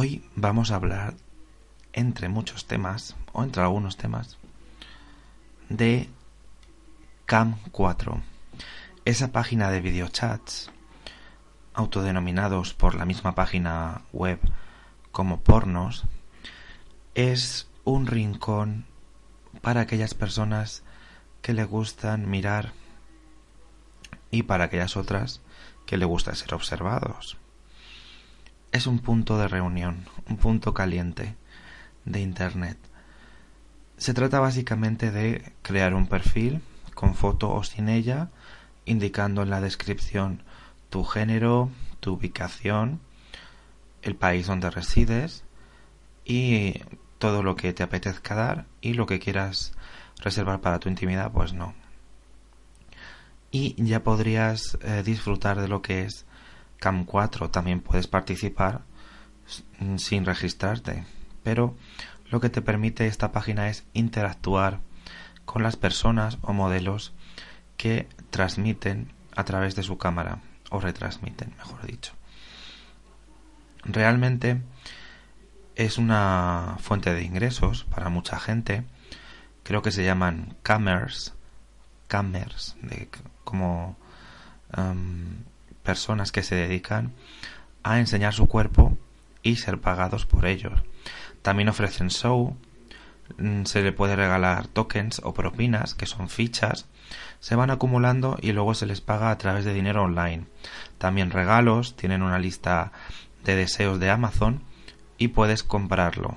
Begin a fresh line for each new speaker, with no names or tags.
Hoy vamos a hablar, entre muchos temas, o entre algunos temas, de Cam 4, esa página de videochats autodenominados por la misma página web como pornos, es un rincón para aquellas personas que le gustan mirar y para aquellas otras que le gusta ser observados es un punto de reunión, un punto caliente de Internet. Se trata básicamente de crear un perfil con foto o sin ella, indicando en la descripción tu género, tu ubicación, el país donde resides y todo lo que te apetezca dar y lo que quieras reservar para tu intimidad, pues no. Y ya podrías eh, disfrutar de lo que es Cam 4 también puedes participar sin registrarte, pero lo que te permite esta página es interactuar con las personas o modelos que transmiten a través de su cámara o retransmiten, mejor dicho. Realmente es una fuente de ingresos para mucha gente. Creo que se llaman camers, camers, de como personas que se dedican a enseñar su cuerpo y ser pagados por ellos. También ofrecen show, mm, se le puede regalar tokens o propinas, que son fichas, se van acumulando y luego se les paga a través de dinero online. También regalos, tienen una lista de deseos de Amazon y puedes comprarlo.